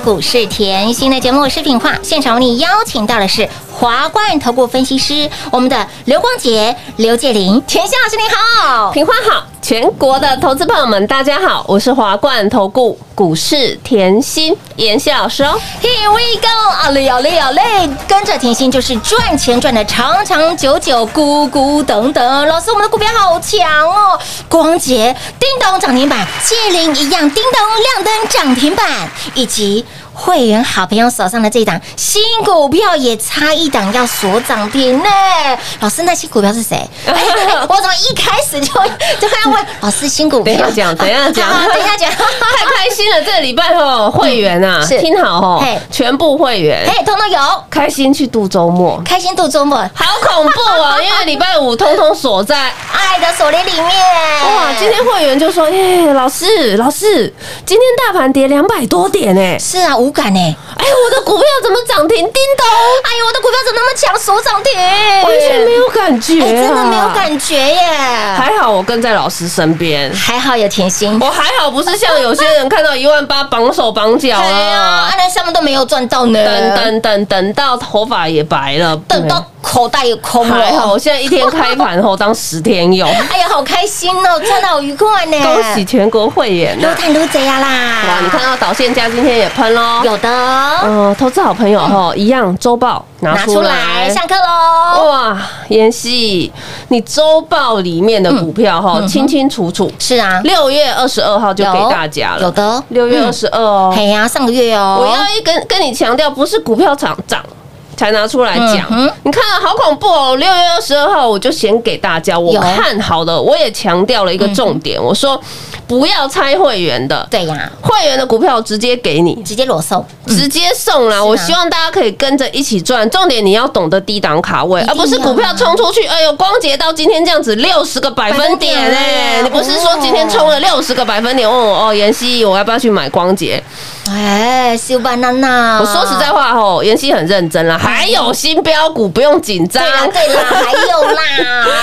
股市甜心的节目视频化现场，为你邀请到的是华冠投顾分析师，我们的刘光杰、刘介林，甜心老师您好。平花好，全国的投资朋友们，大家好，我是华冠投顾股市甜心妍希老师哦。Here we go，啊嘞啊嘞啊嘞，跟着甜心就是赚钱赚的长长久久，咕咕等等。老师，我们的股票好强哦，光洁叮咚涨停板，借灵一样叮咚亮灯涨停板，以及。会员好朋友手上的这档新股票也差一档要锁涨停呢，老师，那新股票是谁？哎哎我怎么一开始就 就要问老师新股票？等一下讲，等一下讲，等一下讲，太开心了！这个礼拜哦，会员啊，是听好哦，全部会员哎，通通有，开心去度周末，开心度周末，好恐怖哦！因为礼拜五通通锁在爱的锁链里面。哇，今天会员就说：“耶，老师，老师，今天大盘跌两百多点哎，是啊，无感呢。哎，我的股票怎么涨停？叮咚，哎呦，我的股票怎么那么强，手涨停？完全没有感觉、真的没有感觉耶。还好我跟在老师身边，还好有甜心。我还好不是像有些人看到一万八绑手绑脚哎呀，了啊，，那上面都没有赚到呢。等等等等到头发也白了，等到口袋也空了。还好，我现在一天开盘后当十天用，哎呀，好开心哦，赚的好愉快呢。恭喜全国会员呐！撸探撸贼呀啦！哇，你看到导线价今天也喷喽，有的呃，投资好朋友哈，一样周报拿拿出出来，来。上课喽。哇，妍希，你周报里面的股票哈，清清楚楚。是啊，六月二十二号就给大家了，有的哦，六月二十二哦，嘿呀，上个月哦，我要一跟跟你强调，不是股票涨涨才拿出来讲。嗯你看好恐怖哦！六月二十二号我就先给大家我看好的，我也强调了一个重点，我说不要拆会员的，对呀，会员的股票直接给你。直接裸送，直接送啦！我希望大家可以跟着一起赚，重点你要懂得低档卡位，而不是股票冲出去。哎呦，光捷到今天这样子六十个百分点哎、哎你不是说今天冲了六十个百分点？问我哦，妍希，我要不要去买光捷？哎，修班娜娜，我说实在话吼，妍希很认真啦，还有新标股不用紧张。对，啦对啦，还有啦，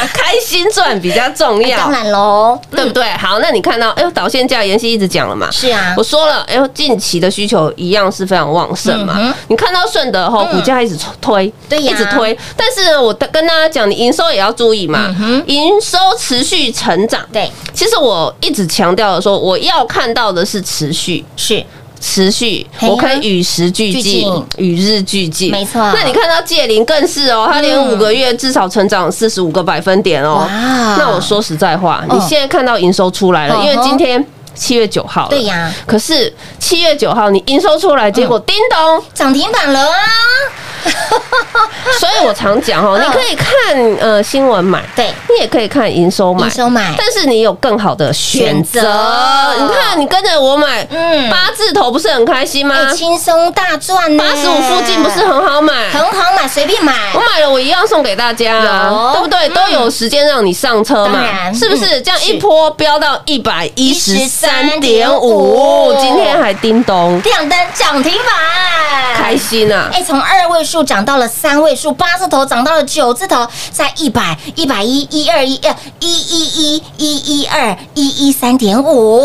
开心赚比较重要。哎当。然喽，对不对？好，那你看到，哎呦，导线价妍希一直讲了嘛，是啊。我说了，哎呦，近期的需求一样是非常旺盛嘛。嗯你看到顺德后股价一直推，一直推，但是呢，我跟大家讲，你营收也要注意嘛，营收持续成长。对，其实我一直强调的说，我要看到的是持续。是持续，我可以与时俱俱进。进，与日俱进，没错。那你看到界林更是哦，它连嗯五个月至少成长四十五个百分点哦。哇。那我说实在话，嗯你现在看到营收出来了，因为今天七月九号了，对呀。可是七月九号你营收出来，结果叮咚，涨停板了啊，所以我常讲哦，嗯。你可以看呃新闻买，对，你也可以看营收买营。收买，但是你有更好的选择，你看你跟着我买，嗯。八字头不是很开心吗？哎，轻松大赚呢，八十五附近不是很好买？很好买，随便买。我，买了，我一样送给大家对不对？嗯。都有时间让你上车嘛，是不是？嗯。这样一波飙到一百一十三点113.5五，今天还叮咚，亮灯涨停板，开心啊！哎，从二位数涨到了三位数，八字头涨到了九字头，在一百、一百一、一二一、呃一一一、一一二、一一三点五，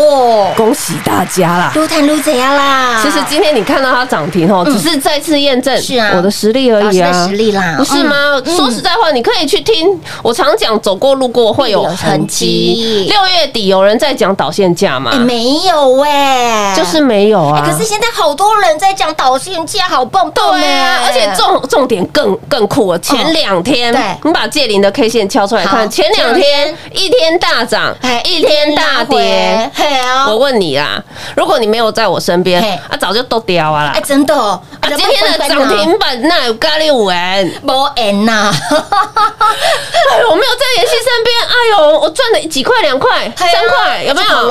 恭喜大家啦！撸探撸怎样啦？其实今天你看到它涨停哦，只是再次验证是啊我的实力而已啊实力啦，不是吗？嗯说实在话，你可以去听，我常讲走过路过会有有痕痕迹迹。六月底有人在讲导线价吗哎，？没有哎，就是没有啊。哎，可是现在好多人在讲导线价，好棒棒对啊，哎而且重重点更更酷了。前两天，对你把借林的 K 线敲出来好看，前两天一天大涨哎，一天大跌。我问你啦，如果你没有在我身边嘿，啊，早就都掉啊啦。哎，。真的哦，啊，今天的涨停板那有咖喱五元，没 end 呐，哎呦，我没有在妍希身边，哎呦，我赚了几块两块三块，有没有？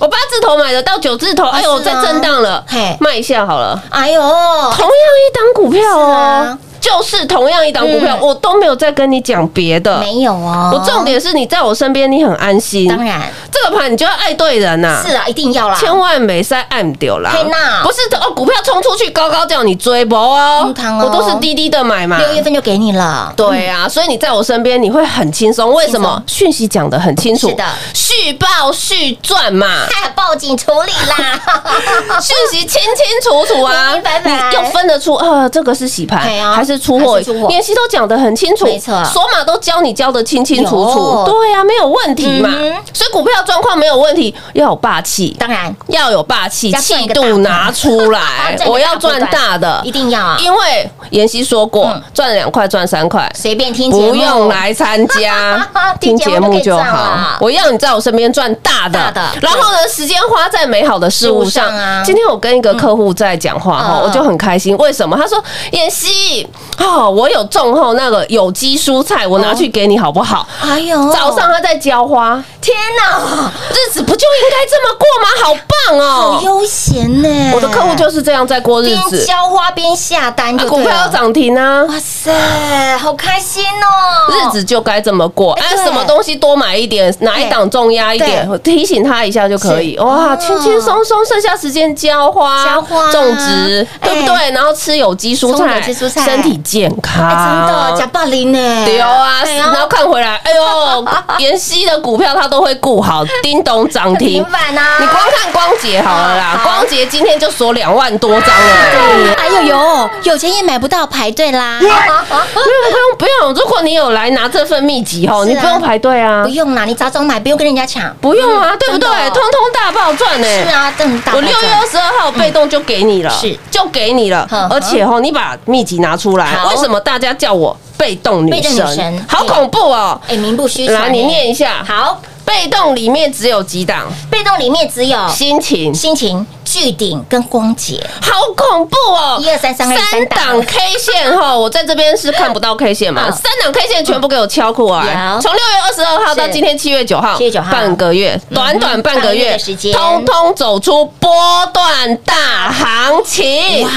我八字头买的到九字头，哎呦，在是啊。震荡了嘿，卖一下好了。哎呦，同样一档股票哦。啊，就是同样一档股票，嗯。我都没有再跟你讲别的。没有哦，我重点是你在我身边，你很安心。当然。这个盘你就要爱对人呐。是啊，一定要啦，千万没塞爱唔丢啦。天呐，不是哦，股票冲出去高高叫你追不哦。我都是低低的买嘛。六月份就给你了，对啊，所以你在我身边你会很轻松。为什么？讯息讲得很清楚，是的。续报续赚嘛。还报警处理啦，讯息清清楚楚啊，明明白白你又分得出，呃，这个是洗盘对啊还是出货还是出货？妍希都讲得很清楚，没错索码都教你教得清清楚楚有，对啊，没有问题嘛嗯。所以股票状况没有问题，要有霸气，当然要有霸气，气度拿出来 我要赚大的一。定要啊，因为妍希说过嗯，赚两块赚三块，随便听不用来参加 听听节节目就好。我要你在我身边赚大的，然后呢，时间花在美好的事物上啊。今天我跟一个客户在讲话哈，嗯我就很开心。为什么？他说：“妍希，哦，我有种后那个有机蔬菜，我拿去给你好不好？”哎呦，早上他在浇花，天哪，日子不就应该这么过吗？好棒哦！好悠闲呢，我的客户就是这样在过日边子，浇花边下单股票要，涨停啊。哇塞，好开心哦，日子就该这么过，哎，什么东西多买一点，哪一档重压一点，我提醒他一下就可以。哇，哦轻轻松松，剩下时间浇花、浇花。种植，对不对？然后吃有机蔬菜，有机蔬菜。身体健康，哎，真的假霸凌呢，对啊，哎然后看回来，哎呦，妍希的股票他都会顾好，叮咚涨停平。板啊，你光看光洁好了啦，好光洁今天就锁两万多张了。哎呦呦，有钱也买不到，排队啦，不用不用不用，如果你有来拿这份秘籍哦，你不用排队啊不，用啦，你早早买，不用跟人家抢，不用啊，对不对？通通大爆赚呢。是啊，正大我六月二十二号被动就给你了，是就给你了而且哦，你把秘籍拿出来好，为什么大家叫我被动女神神，好恐怖哦！哎，名不虚传。来，你念一下。好，被动里面只有几档？被动里面只有心情，心情、巨顶跟光洁。好恐怖哦！一二三三三三档 K 线哈，我在这边是看不到 K 线嘛？嗯三档 K 线全部给我敲过来有，从六月二十二号到今天七月九号，七月九号半个月，短短半个月时间通通走出波段大行情。哇！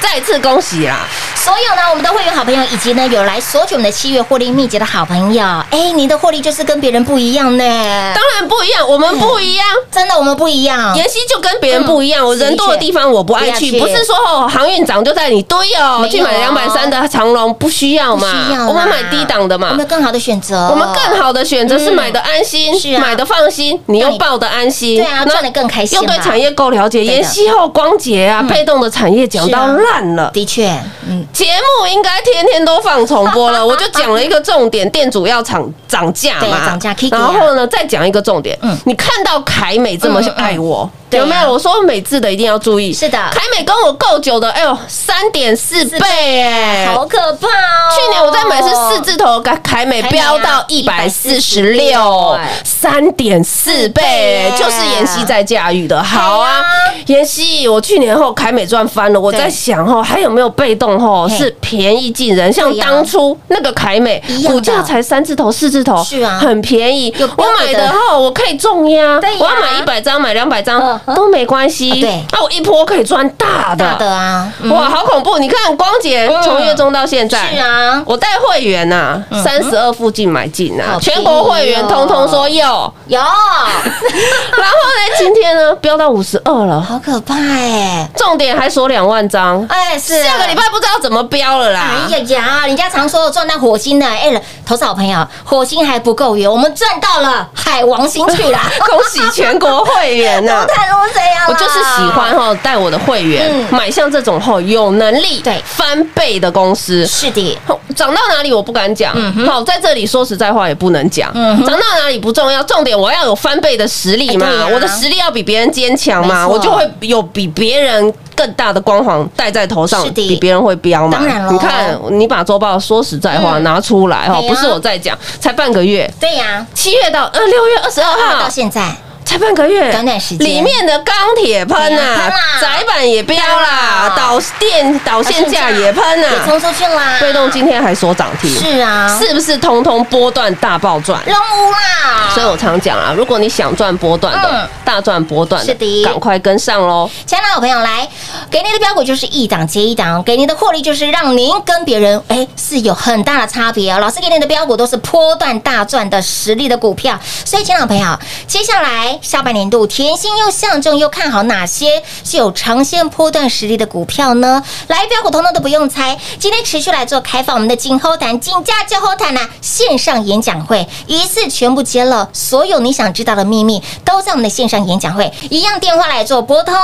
再次恭喜啦！所有呢，我们的会员好朋友以及呢有来索取我们的七月获利秘籍的好朋友，哎，你的获利就是跟别人不一样呢。当然不一样，我们不一样。真的，我们不一样。妍希就跟别人不一样，嗯我人多的地方我不爱去，不是说哦航运涨就在你堆哦，没有。去买两百三的长龙不需要不需要嘛，我们买低档的嘛。我们，有更好的选择，我们更好的选择是买的安心买的放心，你又抱的安心，对啊赚的更开心嘛。又对产业够了解，妍希后光洁啊，被动的产业讲到烂了。的确，嗯，节目应该天天都放重播了，我就讲了一个重点，店主要涨涨价嘛，涨价然后呢再讲一个重点，嗯。你看到凯美这么爱我，有没有？我说美字的一定要注意，是的。凯美跟我够久的，哎呦，三点四倍哎，好可怕哦！去年我在买是四字头，凯凯美飙到一百四十六，三点四倍，就是妍希在驾驭的。好啊，妍希，我去年后凯美赚翻了，我在想哦，还有没有被动哦是便宜进人？像当初那个凯美股价才三字头、四字头，是啊。很便宜。我的。买的后我可以重压。对呀，我要买一百张、买两百嗯张。哼都没关系。啊对那我一波可以赚大大的。啊，嗯哇，好恐怖！你看光姐从月中到现在，是啊，我带会员呐，三十二附近买进呐，全国会员通通说有，有，然后呢，今天呢飙到五十二了，好可怕哎！重点还锁两万张，哎，是下个礼拜不知道怎么飙了啦哎。呀呀，人家常说赚到火星的，哎，投资好朋友，火星还不够远，我们赚到了海王星去啦！恭喜全国会员呐！太都这样啦我就是喜欢哈带我的会员嗯。买像这种后有能力对。翻倍的公司。是的，涨到哪里我不敢讲，好，在这里说实在话也不能讲，嗯涨到哪里不重要，重点我要有翻倍的实力嘛。我的实力要比别人坚强嘛，我就会有比别人更大的光环戴在头上比别人会飙嘛。当然咯。你看你把周报说实在话嗯。拿出来哈，不是我在讲，才半个月，对呀，七月到呃六月二十二号。到号。现在才半个月，短短时间。里面的钢铁喷对啊窄板也飙啦，导电导线架也喷也啊，冲出去啦，被动今天还锁涨停，是啊，是不是通通波段大爆赚？龙屋啦，所以我常讲啊，如果你想赚波段的嗯，大赚波段是的。赶快跟上喽！亲爱的好朋友，来给你的标股就是一档接一档，给你的获利就是让您跟别人哎是有很大的差别哦。老师给你的标股都是波段大赚的实力的股票，所以亲爱的朋友，接下来下半年度甜心又相中又看好哪些是有长线波段实力的股票呢？来标股通通都不用猜，今天持续来做开放我们的金后谈、金价就后谈呐线上演讲会，一次全部揭露，所有你想知道的秘密都在我们的线上演讲会，一样电话来做拨通。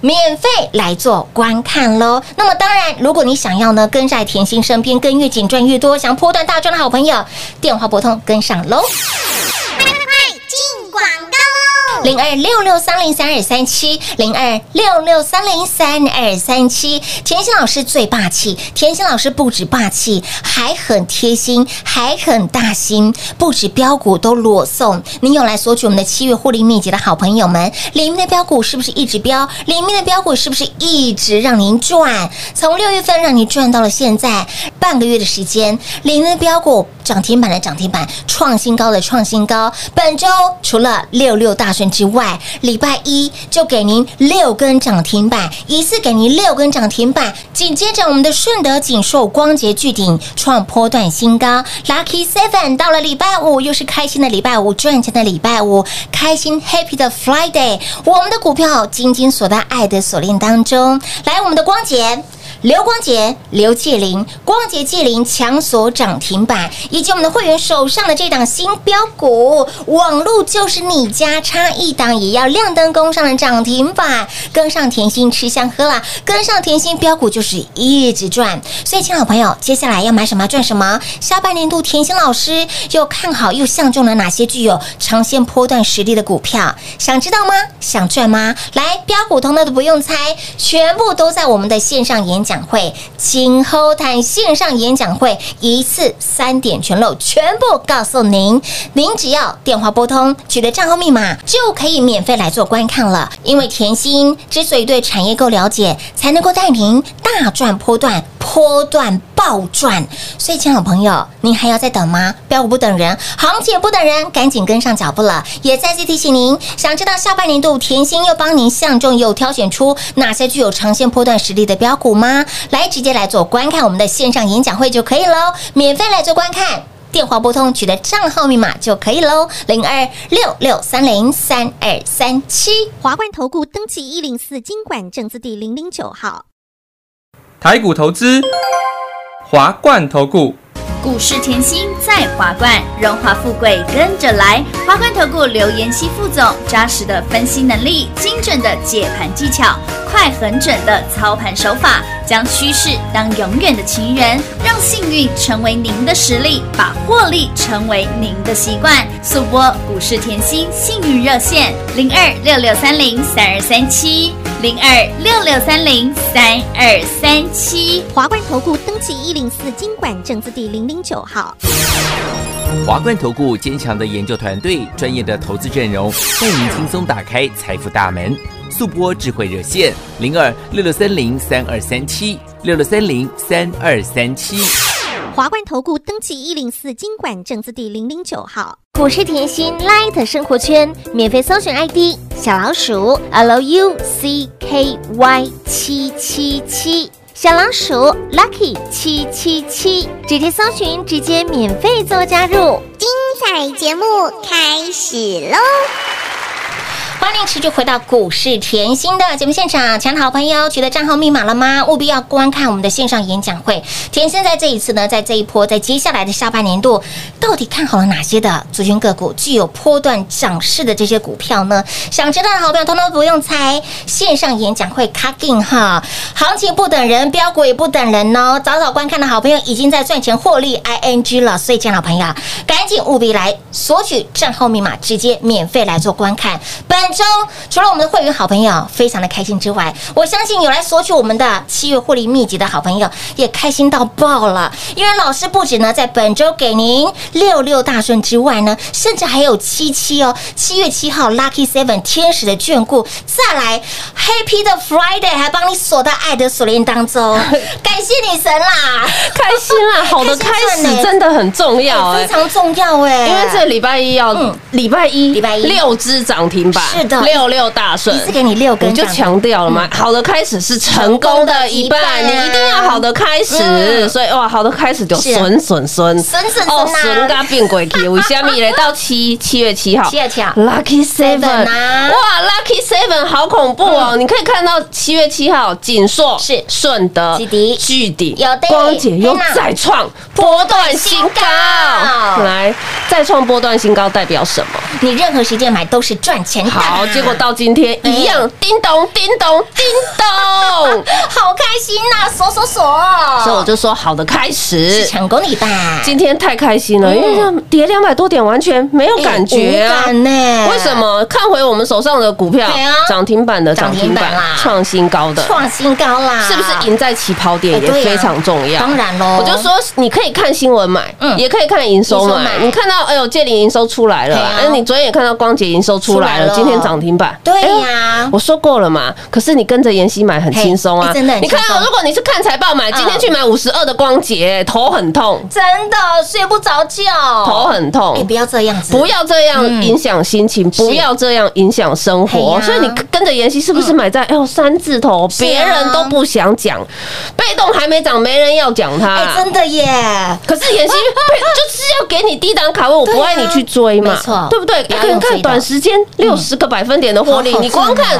免费来做观看喽。那么当然，如果你想要呢跟在甜心身边，跟越紧赚越多，想波段大赚的好朋友，电话拨通跟上喽。快快快进广告喽。零二六六三零三二三七，零二六六三零三二三七。甜心老师最霸气，甜心老师不止霸气，还很贴心，还很大心，不止标股都裸送。您有来索取我们的七月获利秘籍的好朋友们，里面的标股是不是一直标？里面的标股是不是一直让您赚？从六月份让你赚到了现在半个月的时间，里面的标股涨停板的涨停板，创新高的创新高。本周除了六六大顺之外，礼拜一就给您六根涨停板，一次给您六根涨停板。紧接着我们的顺德锦硕、光洁巨顶创波段新高，Lucky Seven 到了礼拜五，又是开心的礼拜五，赚钱的礼拜五，开心 Happy 的 Friday。我们的股票紧紧锁在爱的锁链当中。来，我们的光洁。刘光杰、刘介林、光杰介林强锁涨停板，以及我们的会员手上的这档新标股，网路就是你家，差一档也要亮灯攻上了涨停板，跟上甜心吃香喝辣，跟上甜心标股就是一直赚。所以，亲爱的朋友，接下来要买什么赚什么。下半年度甜心老师又看好又相中了哪些具有长线波段实力的股票？想知道吗？想赚吗？来，标股通通都不用猜，全部都在我们的线上演讲讲会，今后台线上演讲会，一次三点全漏，全部告诉您。您只要电话拨通，取得账号密码，就可以免费来做观看了。因为甜心之所以对产业够了解，才能够带您大赚波段，波段暴赚。所以，亲爱的朋友，您还要再等吗？标股不等人，行情不等人，赶紧跟上脚步了。也再次提醒您，想知道下半年度甜心又帮您相中又挑选出哪些具有长线波段实力的标股吗吗？来，直接来做观看我们的线上演讲会就可以喽，免费来做观看。电话拨通，取得账号密码就可以喽，零二六六三零三二三七。华冠投顾登记一零四经管证字第零零九号。台股投资，华冠投顾。股市甜心在华冠，荣华富贵跟着来。华冠投顾刘延熙副总，扎实的分析能力，精准的解盘技巧，快狠准的操盘手法，将趋势当永远的情人，让幸运成为您的实力，把获利成为您的习惯。速播股市甜心幸运热线零二六六三零三二三七零二六六三零三二三七。华冠投顾登记一零四经管证字第零零九号。华冠投顾坚强的研究团队，专业的投资阵容，带您轻松打开财富大门。速播智慧热线零二六六三零三二三七六六三零三二三七。华冠投顾登记一零四经管证字第零零九号。股市甜心 Light 生活圈免费搜寻 ID 小老鼠 Lucky 七七七，小老鼠 Lucky 七七七，直接搜寻，直接免费做加入。精彩节目开始喽！欢迎持续回到股市甜心的节目现场，抢好朋友取得账号密码了吗？务必要观看我们的线上演讲会。甜心在这一次呢，在这一波，在接下来的下半年度，到底看好了哪些的族群个股，具有波段涨势的这些股票呢？想知道的好朋友，通通不用猜，线上演讲会卡定哈，行情不等人，标股也不等人哦。早早观看的好朋友，已经在赚钱获利 ing 了，所以，亲爱的朋友，赶紧务必来索取账号密码，直接免费来做观看。本周除了我们的会员好朋友非常的开心之外，我相信有来索取我们的七月获利秘籍的好朋友也开心到爆了。因为老师不止呢在本周给您六六大顺之外呢，甚至还有七七哦，七月七号 Lucky Seven 天使的眷顾，再来 Happy 的 Friday 还帮你锁到爱的锁链当中，感谢女神啦！开心啦！好的开开心真的很重要哎非。常重要哎，因为这礼拜一要嗯礼拜一礼拜一六只涨停板，是的。六六大顺。一次给你六根我就强调了嘛，好的开始是成功的一半，你一定要好的开始，嗯。所以哇，好的开始就是损损损损损损哦，啊损嘎变鬼去，为虾米嘞？到七七月七号，七月七号。Lucky Seven 哇，Lucky Seven 好恐怖哦！你可以看到七月七号，锦硕是。顺德、巨鼎、光姐又再创波段新高，来再创波段新高代表什么？你任何时间买都是赚钱的。好，结果到今天一样，叮咚叮咚叮咚，好开心呐、锁锁锁！所以我就说好的开始。成功的一半，今天太开心了，因为这跌两百多点，完全没有感觉啊。为什？么？看回我们手上的股票涨停板的涨停板啦，创新高的，创新高啦！是不是赢在起跑点也非常重要？当然喽我就说你可以看新闻买，嗯也可以看营收买。你看到哎呦，建林营收出来了哎，你昨天也看到光捷营收出来了今天涨停板。对呀我说过了嘛。可是你跟着妍希买很轻松啊，真的你看啊，如果你是看财报买，嗯今天去买五十二的光洁，头很痛，真的睡不着觉，头很哎，痛不。要这样子，不要这样嗯影响心情，不要这样影响生活。所以你跟着妍希是不是买在哎呦三字头？别人都不想讲，被动还没涨，没人要讲它。哎，真的耶，可是妍希 就是要给你低档卡位，我不爱你去追嘛，对不对？不要可能看短时间六十个百分点的获利你光看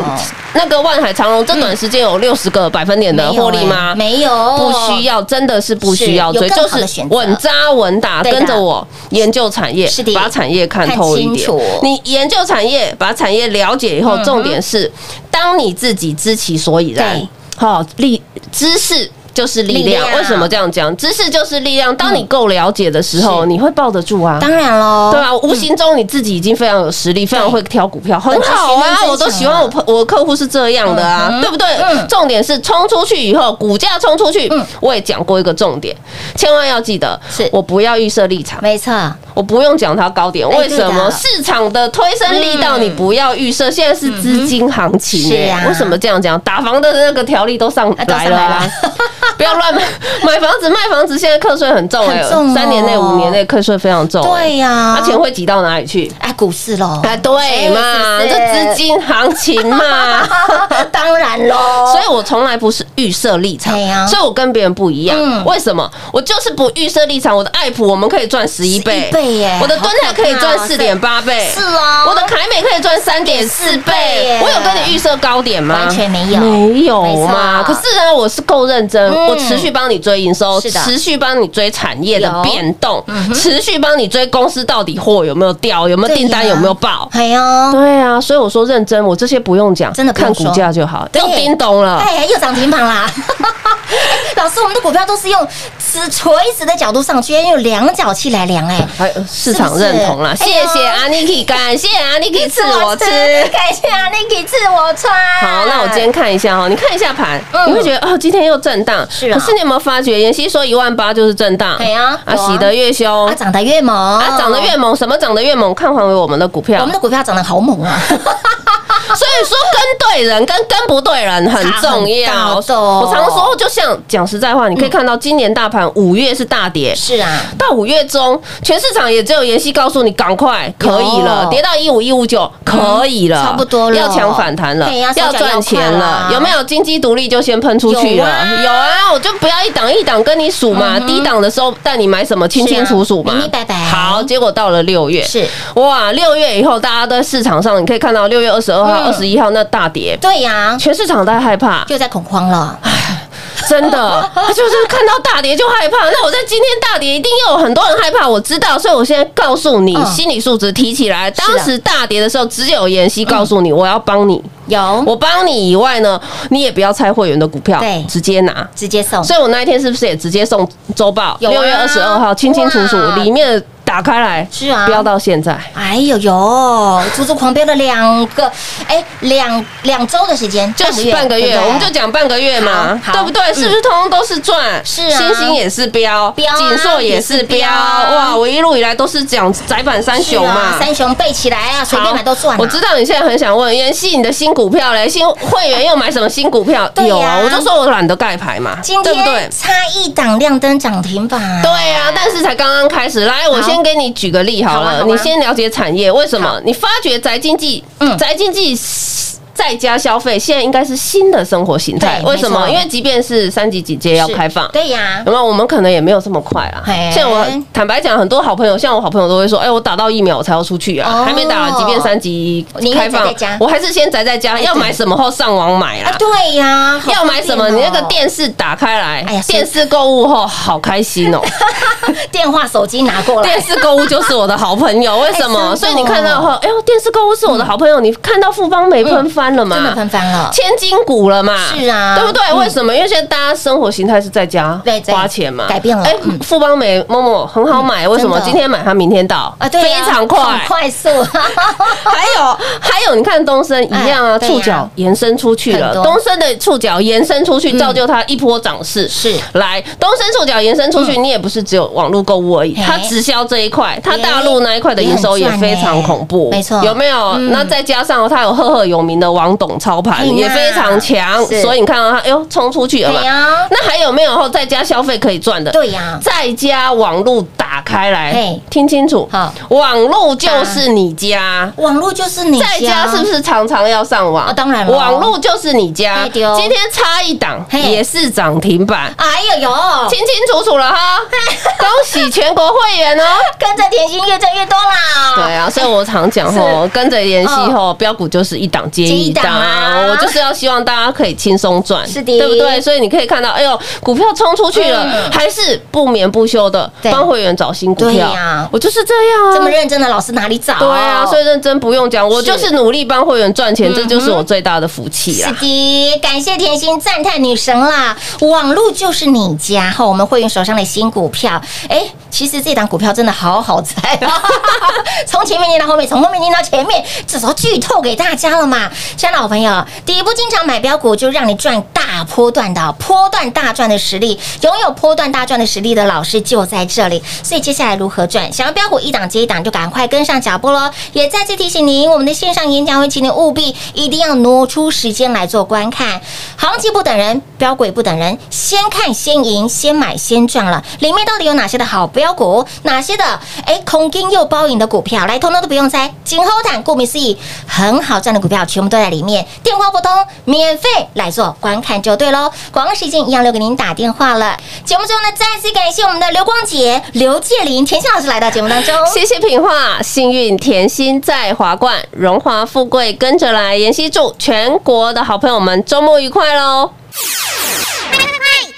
那个万海长荣，这短时间有六十个百分点的获利吗？没有。哎，不需要，真的是不需要追，是有更就是稳扎稳打，跟着我研究产业，把产业看透一点。你研究产业，把产业了解以后，重点是当你自己知其所以然，好，立知识。就是力量。为什么这样讲？知识就是力量。当你够了解的时候，是你会抱得住啊。当然喽，对啊，无形中你自己已经非常有实力，非常会挑股票，很好啊！我都喜欢我朋我客户是这样的啊嗯，对不对嗯？重点是冲出去以后，股价冲出去，我也讲过一个重点，千万要记得，是我不要预设立场，没错，我不用讲它高点，哎为什么？市场的推升力道嗯你不要预设，现在是资金行情是啊欸为什么这样讲？打房的那个条例都上来了，不要乱买买房子卖房子，现在课税很重哎很重哦，三年内五年内课税非常重哎，对呀那钱会挤到哪里去？哎，股市喽，啊，对嘛，是是这资金行情嘛。当然喽，所以我从来不是预设立场所以我跟别人不一样。嗯为什么？我就是不预设立场。我的爱普我们可以赚十一倍，11倍耶我的敦泰可以赚四点八倍，是哦我的凯美可以赚三点四4.4倍。我有跟你预设高点吗？完全没有没有嘛。可是呢，我是够认真，嗯我持续帮你追营收，持续帮你追产业的变动，持续帮你追公司到底货有没有掉，有没有订单有没有爆。哎呦，对啊，所以我说认真，我这些不用讲，真的看股价就好，对。又叮咚了。哎，又涨停板啦！老师，我们的股票都是用直垂直的角度上去，用量角器来量，哎，市场认同啦，是不是？谢谢阿 Niki，感谢阿 Niki 赐我吃。感谢阿 Niki 赐我穿。好，那我今天看一下哈，你看一下盘，嗯。你会觉得哦，今天又震荡，是啊。可是你有没有发觉，妍希说一万八就是震荡，对啊啊，洗得越凶。啊，，涨得越猛，啊，涨得越猛，什么涨得越猛？看还为我们的股票。我们，的股票涨得好猛啊！所以说跟对人跟跟不对人很重要。我常说，就像讲实在话，你可以看到今年大盘五月是大跌，是啊，到五月中，全市场也只有妍希告诉你赶快可以了，跌到一五一五九可以了，差不多了。要抢反弹了，要赚钱了，有没有？金鸡独立就先喷出去了有啊，我就不要一档一档跟你数嘛，低档的时候带你买什么清清楚楚嘛，明明白白。好，结果到了六月，是。哇，六月以后大家都在市场上，你可以看到六月二十二号、嗯二十一号那大跌。对呀，全市场都在害怕，就在恐慌了。真的，他就是看到大跌就害怕。那我在今天大跌，一定又有很多人害怕，我知道，所以我现在告诉你，嗯心理素质提起来。当时大跌的时候，只有妍希告诉你，我要帮你，有我帮你以外呢，你也不要猜会员的股票，对直接拿。直接送，所以我那一天是不是也直接送周报？有啊六月二十二号，清清楚楚哇，里面打开来，是啊飙到现在。哎呦呦，足足狂飙了两个，哎，两两周的时间，就是半个月，对不对我们就讲半个月嘛，好好对不对？嗯是不是通通都是赚？是啊星星也是标，锦硕也是也标，哇！我一路以来都是讲窄板三雄嘛。三雄背起来啊，随便买都赚啊。我知道你现在很想问，妍希，你的新股票嘞？新会员又买什么新股票？有啊，我就说我懒得盖牌嘛，今对不对天？差一档亮灯涨停板，对啊，但是才刚刚开始。来，我先给你举个例好了，你先了解产业，为什么？你发觉宅经济嗯，宅经济。在家消费现在应该是新的生活形态，为什么？因为即便是三级警戒要开放，对呀，有没有？我们可能也没有这么快啊嘿。像我坦白讲，很多好朋友，像我好朋友都会说：“哎，我打到疫苗我才要出去啊，哦还没打，即便三级开放我还是先宅在家，哎要买什么后上网买啦啊，。对呀，要买什么？你那个电视打开来电视购物后好开心哦！电话、手机拿过来电，视购物就是我的好朋友，为什么？所以你看到后，哎呦，电视购物是我的好朋友，你看到富邦美喷翻了吗？真的喷翻了。千金股了嘛？是啊。对不对？嗯。为什么？因为现在大家生活形态是在家在花钱嘛，改变了。哎嗯，富邦美某某很好买，为什么？今天买它明天到。啊，对非常快。很。快速，还有还有，你看东升一样啊，触角延伸出去了。东升的触角延伸出去，造就它一波涨势。是。来，东升触角延伸出去，你也不是只有网络购物而已，嘿。它直销这一块，它哎大陆那一块的营收也非常恐怖，没错。有没有？嗯。那再加上它有赫赫有名的王董操盘，也非常强，所以你看到它，哎呦，冲出去了那还有没有后再加消费可以赚的？对呀，再加网络打开来嘿，听清楚好，网络就是你家。网络就是你在家是不是常常要上网？啊当然了。网络就是你家。今天差一档也是涨停板，哎呦呦，清清楚楚了哈！恭喜全国会员哦！跟着甜心越挣越多啦。对啊，所以我常讲吼，跟着妍希吼，标股就是一档接一一档啊我就是要希望大家可以轻松赚，是的。对不对？所以你可以看到，哎呦，股票冲出去了，嗯。还是不眠不休的帮会员找新股对票呀。我就是这样啊，这么认真的老师哪里找？对啊，所以认真不用讲，我就是努力帮会员赚钱，这就是我最大的福气啊是。的，感谢甜心，赞叹女神啦！网络就是你家哈，我们会员手上的新股票，哎，其实这档股票真的好好猜啊！从前面念到后面，从后面念到前面，这时候剧透给大家了嘛？亲爱的好朋友，底部经常买标股，就让你赚大波段的波段大赚的实力，拥有波段大赚的实力的老师就在这里。所以接下来如何赚？想要标股一档接一档，就赶快跟上脚步喽！也再次提醒您，我们的线上演讲会，请您务必一定要挪出时间来做观看。行情不等人，标股不等人，先看先赢，先买先赚了。里面到底有哪些的好标股？哪些的哎空金又包赢的股票？来，通通都不用猜，锦后谈，顾名思义，很好赚的股票全部都在里面。电话拨通，免费来做观看就对喽。广告时间一样留给您打电话了。节目中呢，再次感谢我们的刘光杰、刘介林、田心老师来到节目当中。谢谢品画，幸运甜心在华冠，荣华富贵跟着来。妍希祝全国的好朋友们周末愉快喽！快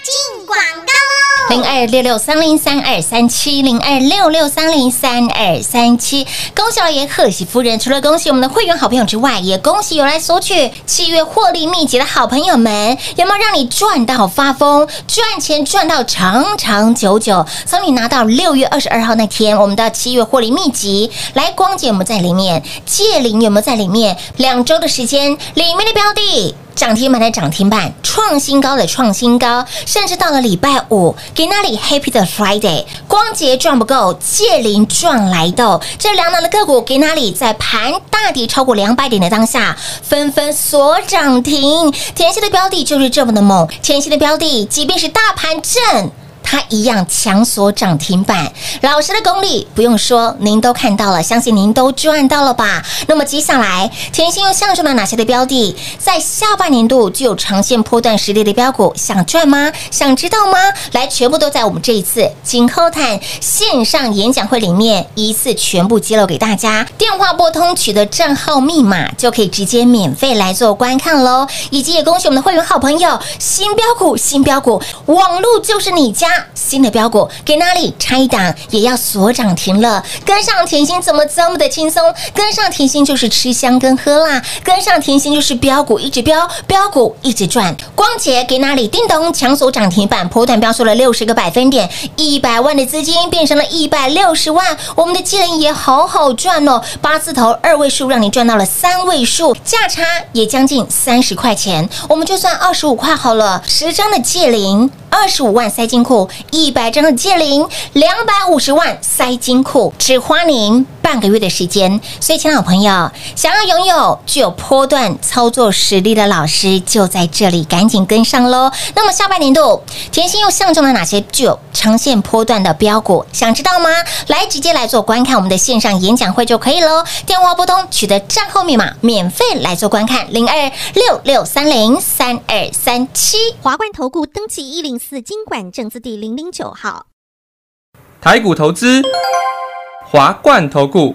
进广告喽！零二六六三零三二三七零二六六三零三二三七，恭喜老爷贺喜夫人！除了恭喜我们的会员好朋友之外，也恭喜有来索取七月获利秘籍的好朋友们，有没有让你赚到发疯，赚钱赚到长长久久？从你拿到六月二十二号那天，我们的七月获利秘籍，来光姐有没有在里面？借灵有没有在里面？两周的时间，里面的标的。涨停板的涨停板，创新高的创新高，甚至到了礼拜五，给那里 Happy 的 Friday，光洁赚不够，借零赚来的这两档的个股，给那里在盘大底超过两百点的当下，纷纷锁涨停。甜心的标的就是这么的猛，甜心的标的，即便是大盘震。它一样强锁涨停板，老师的功力不用说，您都看到了，相信您都赚到了吧？那么接下来，甜心又相中了哪些的标的，在下半年度具有长线波段实力的标股，想赚吗？想知道吗？来，全部都在我们这一次金后谈线上演讲会里面一次全部揭露给大家，电话拨通取得账号密码就可以直接免费来做观看喽。以及也恭喜我们的会员好朋友，新标股，新标股，网路就是你家。新的标股给哪里差一档也要锁涨停了，跟上甜心怎么这么的轻松？跟上甜心就是吃香跟喝辣，跟上甜心就是标股一直标，标股一直赚。光捷给哪里叮咚强锁涨停板，波段标出了六十个百分点，一百万的资金变成了一百六十万，我们的技能也好好赚哦，八字头二位数让你赚到了三位数，价差也将近三十块钱，我们就算二十五块好了，十张的借零。二十五万塞金库，一百张的借零，两百五十万塞金库，只花您半个月的时间。所以，亲爱的朋友，想要拥有具有波段操作实力的老师，就在这里，赶紧跟上喽。那么，下半年度甜心又相中了哪些具有长线波段的标股？想知道吗？来，直接来做观看我们的线上演讲会就可以喽。电话拨通，取得账号密码，免费来做观看，零二六六三零三二三七。华冠投顾登记一零四经管证字第零零九号。台股投资，华冠投顾。